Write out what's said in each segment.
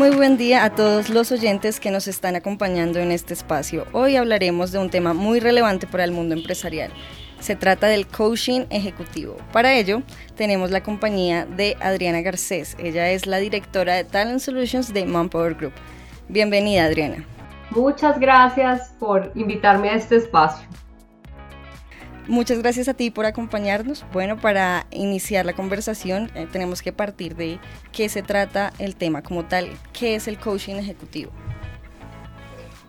Muy buen día a todos los oyentes que nos están acompañando en este espacio. Hoy hablaremos de un tema muy relevante para el mundo empresarial. Se trata del coaching ejecutivo. Para ello, tenemos la compañía de Adriana Garcés. Ella es la directora de Talent Solutions de Manpower Group. Bienvenida, Adriana. Muchas gracias por invitarme a este espacio. Muchas gracias a ti por acompañarnos. Bueno, para iniciar la conversación eh, tenemos que partir de qué se trata el tema como tal, qué es el coaching ejecutivo.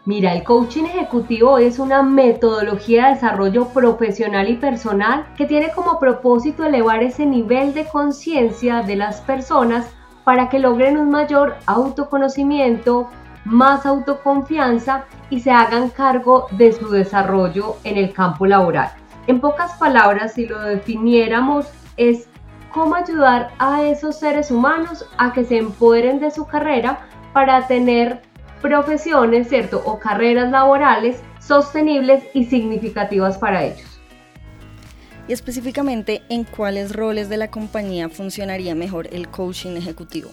Mira, el coaching ejecutivo es una metodología de desarrollo profesional y personal que tiene como propósito elevar ese nivel de conciencia de las personas para que logren un mayor autoconocimiento, más autoconfianza y se hagan cargo de su desarrollo en el campo laboral. En pocas palabras, si lo definiéramos, es cómo ayudar a esos seres humanos a que se empoderen de su carrera para tener profesiones, ¿cierto? O carreras laborales sostenibles y significativas para ellos. Y específicamente, ¿en cuáles roles de la compañía funcionaría mejor el coaching ejecutivo?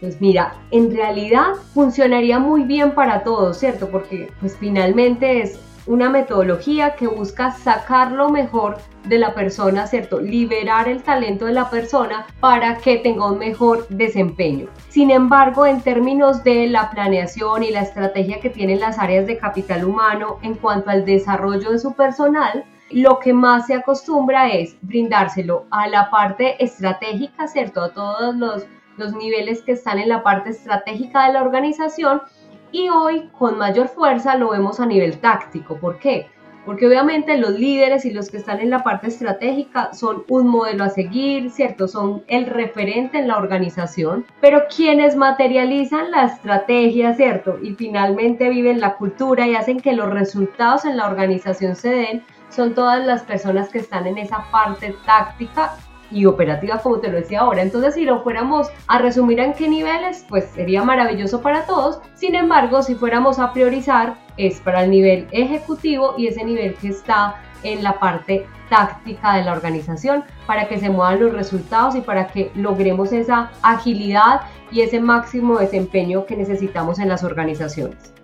Pues mira, en realidad funcionaría muy bien para todos, ¿cierto? Porque pues finalmente es una metodología que busca sacar lo mejor de la persona, ¿cierto? Liberar el talento de la persona para que tenga un mejor desempeño. Sin embargo, en términos de la planeación y la estrategia que tienen las áreas de capital humano en cuanto al desarrollo de su personal, lo que más se acostumbra es brindárselo a la parte estratégica, ¿cierto? A todos los, los niveles que están en la parte estratégica de la organización y hoy con mayor fuerza lo vemos a nivel táctico. ¿Por qué? Porque obviamente los líderes y los que están en la parte estratégica son un modelo a seguir, ¿cierto? Son el referente en la organización, pero quienes materializan la estrategia, ¿cierto? Y finalmente viven la cultura y hacen que los resultados en la organización se den, son todas las personas que están en esa parte táctica y operativa, como te lo decía ahora. Entonces, si lo fuéramos a resumir en qué niveles, pues sería maravilloso para todos. Sin embargo, si fuéramos a priorizar, es para el nivel ejecutivo y ese nivel que está en la parte táctica de la organización para que se muevan los resultados y para que logremos esa agilidad y ese máximo desempeño que necesitamos en las organizaciones.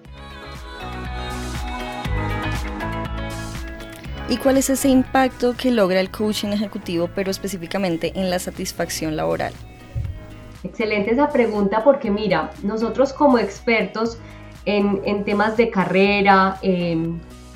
¿Y cuál es ese impacto que logra el coaching ejecutivo, pero específicamente en la satisfacción laboral? Excelente esa pregunta porque mira, nosotros como expertos en, temas de carrera,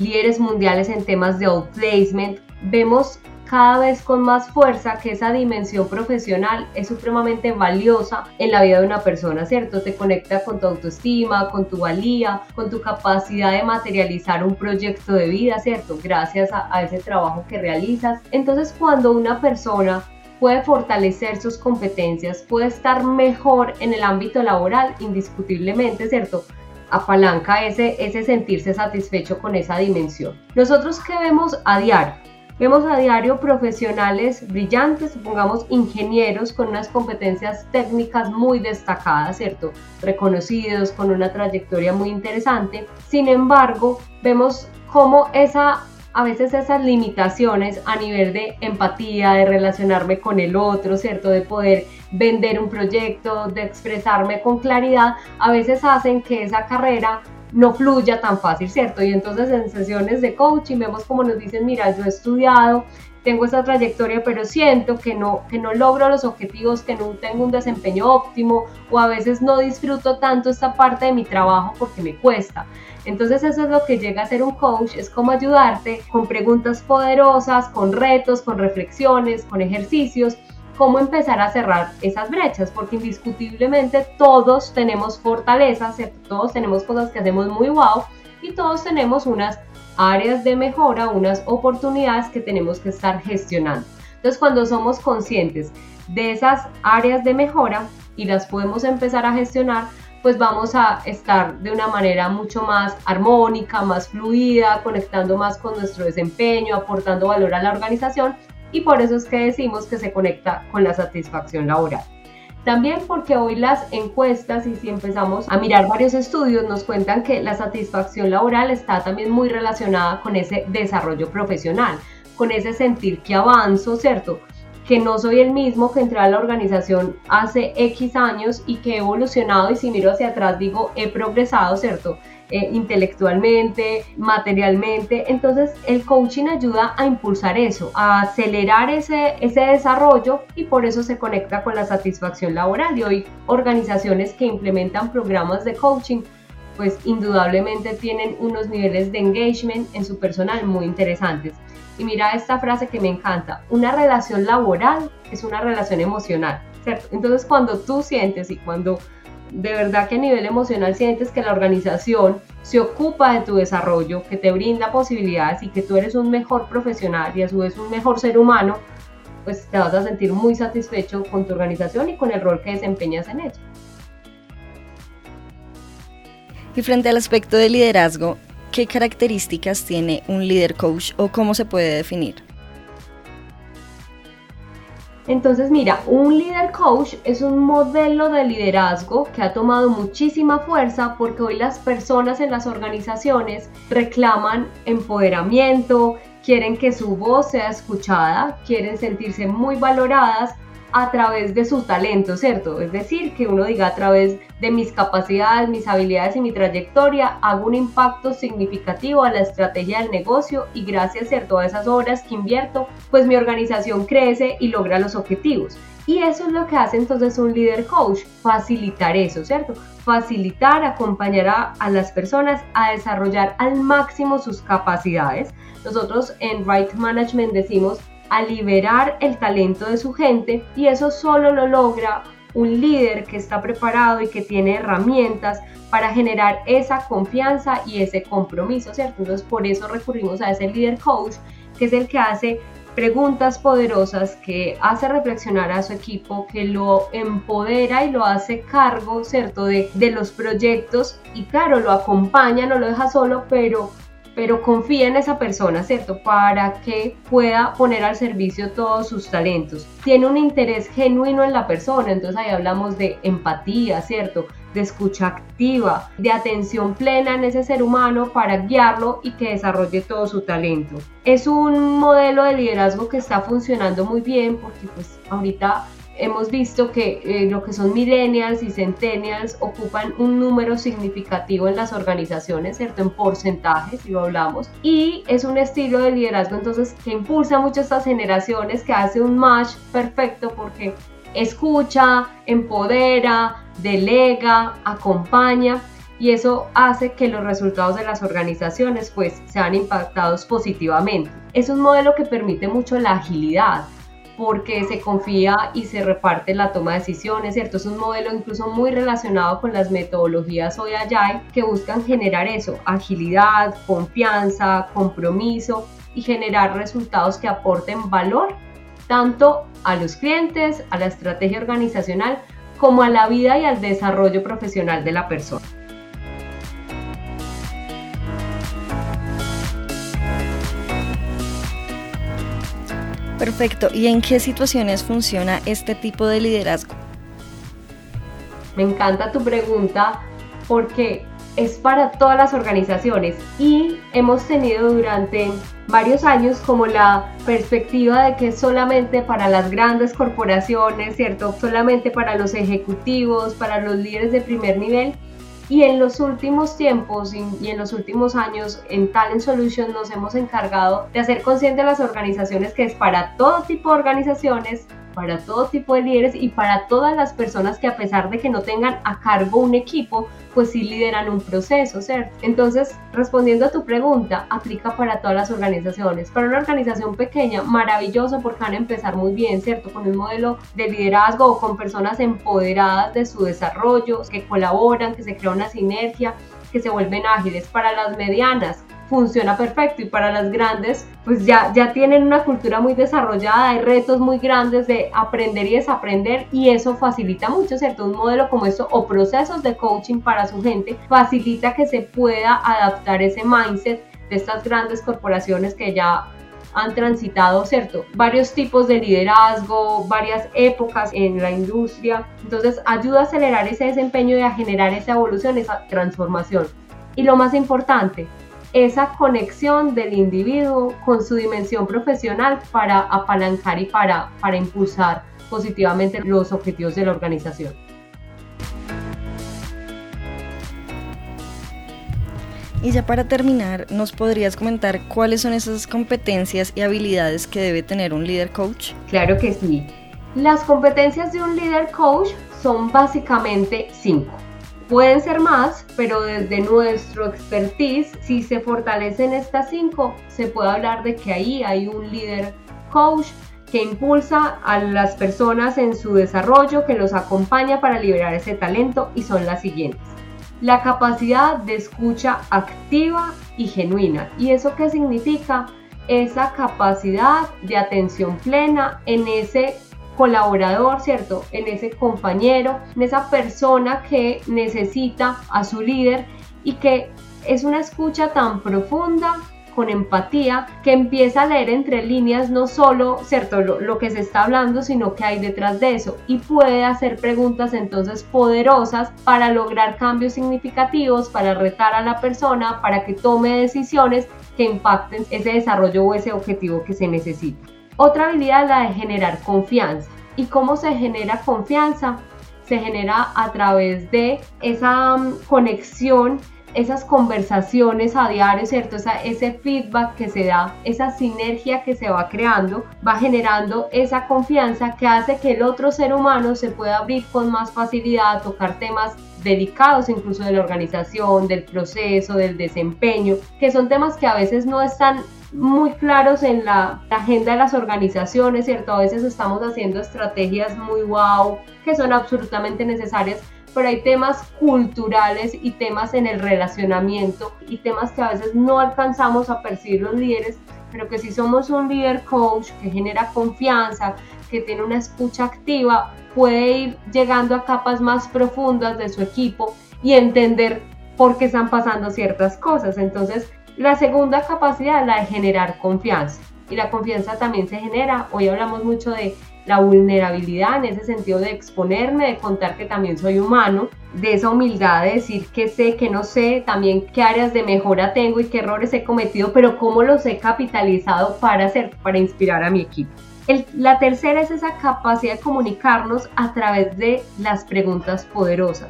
líderes mundiales en temas de outplacement, vemos cada vez con más fuerza que esa dimensión profesional es supremamente valiosa en la vida de una persona, ¿cierto? Te conecta con tu autoestima, con tu valía, con tu capacidad de materializar un proyecto de vida, ¿cierto? Gracias a, ese trabajo que realizas. Entonces, cuando una persona puede fortalecer sus competencias, puede estar mejor en el ámbito laboral, indiscutiblemente, ¿cierto? apalanca ese, ese sentirse satisfecho con esa dimensión. Nosotros que vemos a diario, Vemos a diario profesionales brillantes, supongamos ingenieros con unas competencias técnicas muy destacadas, ¿cierto? Reconocidos, con una trayectoria muy interesante. Sin embargo, vemos cómo esa a veces esas limitaciones a nivel de empatía, de relacionarme con el otro, ¿cierto? De poder vender un proyecto, de expresarme con claridad, a veces hacen que esa carrera no fluya tan fácil, ¿cierto? Y entonces en sesiones de coaching vemos como nos dicen, mira, yo he estudiado, tengo esta trayectoria, pero siento que no, que no logro los objetivos, que no tengo un desempeño óptimo o a veces no disfruto tanto esta parte de mi trabajo porque me cuesta. Entonces eso es lo que llega a ser un coach, es como ayudarte con preguntas poderosas, con retos, con reflexiones, con ejercicios cómo empezar a cerrar esas brechas, porque indiscutiblemente todos tenemos fortalezas, todos tenemos cosas que hacemos muy wow y todos tenemos unas áreas de mejora, unas oportunidades que tenemos que estar gestionando. Entonces, cuando somos conscientes de esas áreas de mejora y las podemos empezar a gestionar, pues vamos a estar de una manera mucho más armónica, más fluida, conectando más con nuestro desempeño, aportando valor a la organización y por eso es que decimos que se conecta con la satisfacción laboral. También porque hoy las encuestas y si empezamos a mirar varios estudios nos cuentan que la satisfacción laboral está también muy relacionada con ese desarrollo profesional, con ese sentir que avanzo, ¿cierto? que no soy el mismo que entré a la organización hace X años y que he evolucionado y si miro hacia atrás digo he progresado, ¿cierto? Eh, intelectualmente, materialmente. Entonces el coaching ayuda a impulsar eso, a acelerar ese, ese desarrollo y por eso se conecta con la satisfacción laboral. Y hoy organizaciones que implementan programas de coaching pues indudablemente tienen unos niveles de engagement en su personal muy interesantes. Y mira esta frase que me encanta, una relación laboral es una relación emocional. Entonces cuando tú sientes y cuando de verdad que a nivel emocional sientes que la organización se ocupa de tu desarrollo, que te brinda posibilidades y que tú eres un mejor profesional y a su vez un mejor ser humano, pues te vas a sentir muy satisfecho con tu organización y con el rol que desempeñas en ella. Y frente al aspecto de liderazgo, ¿qué características tiene un líder coach o cómo se puede definir? Entonces, mira, un líder coach es un modelo de liderazgo que ha tomado muchísima fuerza porque hoy las personas en las organizaciones reclaman empoderamiento, quieren que su voz sea escuchada, quieren sentirse muy valoradas a través de su talento, ¿cierto? Es decir, que uno diga a través de mis capacidades, mis habilidades y mi trayectoria, hago un impacto significativo a la estrategia del negocio y gracias, ¿cierto? A esas horas que invierto, pues mi organización crece y logra los objetivos. Y eso es lo que hace entonces un líder coach, facilitar eso, ¿cierto? Facilitar, acompañar a, las personas a desarrollar al máximo sus capacidades. Nosotros en Right Management decimos a liberar el talento de su gente y eso solo lo logra un líder que está preparado y que tiene herramientas para generar esa confianza y ese compromiso, ¿cierto? Entonces por eso recurrimos a ese líder coach, que es el que hace preguntas poderosas, que hace reflexionar a su equipo, que lo empodera y lo hace cargo, ¿cierto? De, de los proyectos y claro, lo acompaña, no lo deja solo, pero pero confía en esa persona, ¿cierto? Para que pueda poner al servicio todos sus talentos. Tiene un interés genuino en la persona, entonces ahí hablamos de empatía, ¿cierto? De escucha activa, de atención plena en ese ser humano para guiarlo y que desarrolle todo su talento. Es un modelo de liderazgo que está funcionando muy bien porque pues ahorita hemos visto que eh, lo que son millennials y centennials ocupan un número significativo en las organizaciones, ¿cierto? En porcentajes, si lo hablamos. Y es un estilo de liderazgo entonces que impulsa mucho estas generaciones, que hace un match perfecto porque escucha, empodera, delega, acompaña y eso hace que los resultados de las organizaciones pues sean impactados positivamente. Es un modelo que permite mucho la agilidad, porque se confía y se reparte la toma de decisiones, ¿cierto? Es un modelo incluso muy relacionado con las metodologías hoy Agile que buscan generar eso, agilidad, confianza, compromiso y generar resultados que aporten valor tanto a los clientes, a la estrategia organizacional, como a la vida y al desarrollo profesional de la persona. Perfecto. ¿Y en qué situaciones funciona este tipo de liderazgo? Me encanta tu pregunta porque es para todas las organizaciones y hemos tenido durante varios años como la perspectiva de que es solamente para las grandes corporaciones, ¿cierto? Solamente para los ejecutivos, para los líderes de primer nivel y en los últimos tiempos y, en los últimos años en Talent Solutions nos hemos encargado de hacer consciente a las organizaciones que es para todo tipo de organizaciones para todo tipo de líderes y para todas las personas que a pesar de que no tengan a cargo un equipo, pues sí lideran un proceso, ¿cierto? Entonces, respondiendo a tu pregunta, aplica para todas las organizaciones. Para una organización pequeña, maravilloso porque van a empezar muy bien, ¿cierto? Con un modelo de liderazgo o con personas empoderadas de su desarrollo, que colaboran, que se crea una sinergia, que se vuelven ágiles. Para las medianas, funciona perfecto y para las grandes pues ya, ya tienen una cultura muy desarrollada, hay retos muy grandes de aprender y desaprender y eso facilita mucho, ¿cierto? Un modelo como esto o procesos de coaching para su gente facilita que se pueda adaptar ese mindset de estas grandes corporaciones que ya han transitado, ¿cierto? Varios tipos de liderazgo, varias épocas en la industria. Entonces ayuda a acelerar ese desempeño y a generar esa evolución, esa transformación. Y lo más importante, esa conexión del individuo con su dimensión profesional para apalancar y para, para impulsar positivamente los objetivos de la organización. Y ya para terminar, ¿nos podrías comentar cuáles son esas competencias y habilidades que debe tener un líder coach? Claro que sí. Las competencias de un líder coach son básicamente cinco. Pueden ser más, pero desde nuestro expertise, si se fortalecen estas cinco, se puede hablar de que ahí hay un líder coach que impulsa a las personas en su desarrollo, que los acompaña para liberar ese talento y son las siguientes. La capacidad de escucha activa y genuina. ¿Y eso qué significa? Esa capacidad de atención plena en ese colaborador, ¿cierto? En ese compañero, en esa persona que necesita a su líder y que es una escucha tan profunda con empatía que empieza a leer entre líneas no solo cierto lo, que se está hablando sino que hay detrás de eso. Y puede hacer preguntas entonces poderosas para lograr cambios significativos para retar a la persona para que tome decisiones que impacten ese desarrollo o ese objetivo que se necesita otra habilidad es la de generar confianza. ¿Y cómo se genera confianza? Se genera a través de esa mm, conexión, esas conversaciones a diario, ¿cierto? ese feedback que se da, esa sinergia que se va creando, va generando esa confianza que hace que el otro ser humano se pueda abrir con más facilidad a tocar temas delicados incluso de la organización, del proceso, del desempeño, que son temas que a veces no están muy claros en la, agenda de las organizaciones, ¿cierto? A veces estamos haciendo estrategias muy wow, que son absolutamente necesarias, pero hay temas culturales y temas en el relacionamiento y temas que a veces no alcanzamos a percibir los líderes, pero que si somos un líder coach que genera confianza, que tiene una escucha activa, puede ir llegando a capas más profundas de su equipo y entender por qué están pasando ciertas cosas. Entonces, la segunda capacidad la de generar confianza. Y la confianza también se genera, hoy hablamos mucho de la vulnerabilidad en ese sentido de exponerme, de contar que también soy humano, de esa humildad de decir que sé, que no sé, también qué áreas de mejora tengo y qué errores he cometido, pero cómo los he capitalizado para hacer, para inspirar a mi equipo. la tercera es esa capacidad de comunicarnos a través de las preguntas poderosas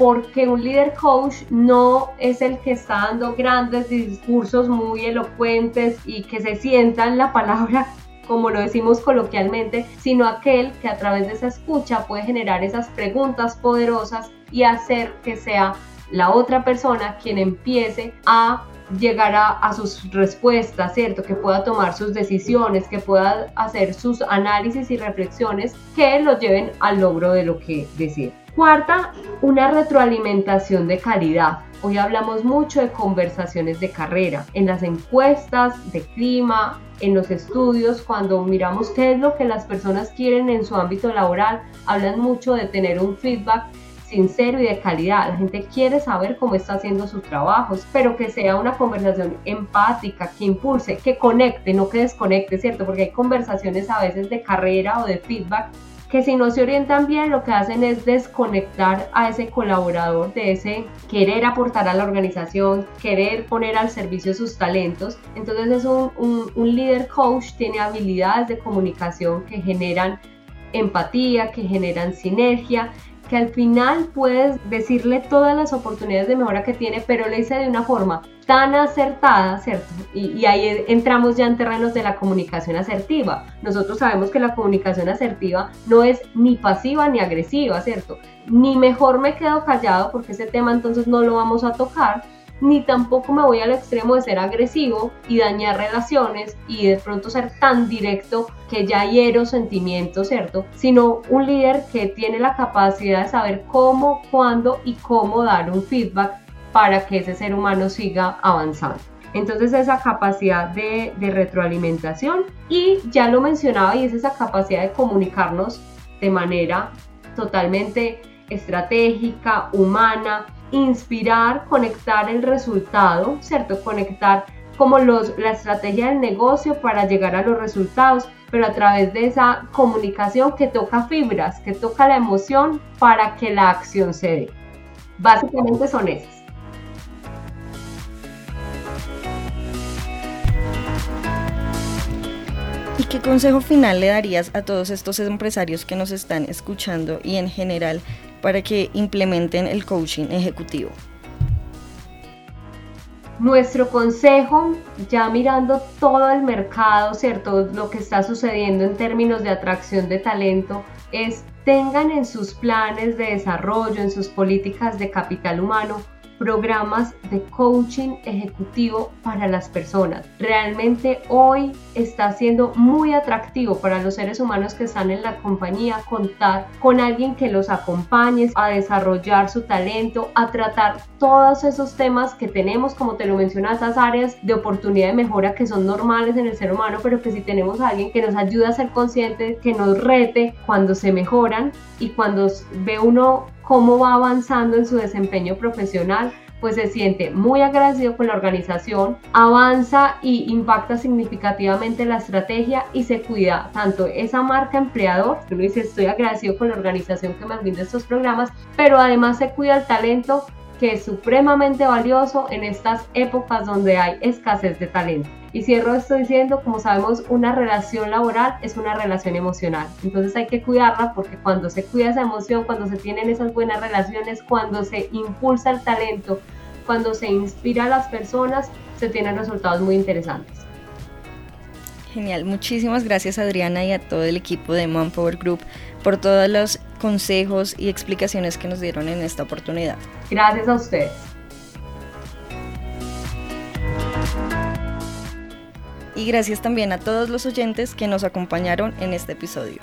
porque un líder coach no es el que está dando grandes discursos muy elocuentes y que se sienta en la palabra como lo decimos coloquialmente, sino aquel que a través de esa escucha puede generar esas preguntas poderosas y hacer que sea la otra persona quien empiece a llegar a, sus respuestas, ¿cierto? Que pueda tomar sus decisiones, que pueda hacer sus análisis y reflexiones que lo lleven al logro de lo que desea. Cuarta, una retroalimentación de calidad. Hoy hablamos mucho de conversaciones de carrera, en las encuestas de clima, en los estudios, cuando miramos qué es lo que las personas quieren en su ámbito laboral, hablan mucho de tener un feedback sincero y de calidad. La gente quiere saber cómo está haciendo su trabajo, pero que sea una conversación empática, que impulse, que conecte, no que desconecte, ¿cierto? Porque hay conversaciones a veces de carrera o de feedback que si no se orientan bien lo que hacen es desconectar a ese colaborador de ese querer aportar a la organización, querer poner al servicio sus talentos. Entonces es un, un, líder coach, tiene habilidades de comunicación que generan empatía, que generan sinergia, que al final puedes decirle todas las oportunidades de mejora que tiene, pero le dice de una forma tan acertada, ¿cierto? Y, ahí entramos ya en terrenos de la comunicación asertiva. Nosotros sabemos que la comunicación asertiva no es ni pasiva ni agresiva, ¿cierto? Ni mejor me quedo callado porque ese tema entonces no lo vamos a tocar, ni tampoco me voy al extremo de ser agresivo y dañar relaciones y de pronto ser tan directo que ya hiero sentimientos, ¿cierto? Sino un líder que tiene la capacidad de saber cómo, cuándo y cómo dar un feedback para que ese ser humano siga avanzando. Entonces esa capacidad de, de retroalimentación y ya lo mencionaba y es esa capacidad de comunicarnos de manera totalmente estratégica, humana, inspirar, conectar el resultado, ¿cierto? Conectar como los, la estrategia del negocio para llegar a los resultados, pero a través de esa comunicación que toca fibras, que toca la emoción para que la acción se dé. Básicamente son esas. ¿Y qué consejo final le darías a todos estos empresarios que nos están escuchando y en general para que implementen el coaching ejecutivo? Nuestro consejo, ya mirando todo el mercado, ¿cierto? Lo que está sucediendo en términos de atracción de talento, es tengan en sus planes de desarrollo, en sus políticas de capital humano, programas de coaching ejecutivo para las personas. Realmente hoy está siendo muy atractivo para los seres humanos que están en la compañía contar con alguien que los acompañe a desarrollar su talento, a tratar todos esos temas que tenemos, como te lo mencionas, esas áreas de oportunidad de mejora que son normales en el ser humano, pero que si tenemos a alguien que nos ayuda a ser conscientes, que nos rete cuando se mejoran y cuando ve uno cómo va avanzando en su desempeño profesional, pues se siente muy agradecido con la organización, avanza y impacta significativamente la estrategia y se cuida tanto esa marca empleador, uno dice estoy agradecido con la organización que me brinda estos programas, pero además se cuida el talento que es supremamente valioso en estas épocas donde hay escasez de talento. Y cierro esto diciendo, como sabemos, una relación laboral es una relación emocional. Entonces hay que cuidarla porque cuando se cuida esa emoción, cuando se tienen esas buenas relaciones, cuando se impulsa el talento, cuando se inspira a las personas, se tienen resultados muy interesantes. Genial, muchísimas gracias Adriana y a todo el equipo de Manpower Group por todos los consejos y explicaciones que nos dieron en esta oportunidad. Gracias a ustedes. Y gracias también a todos los oyentes que nos acompañaron en este episodio.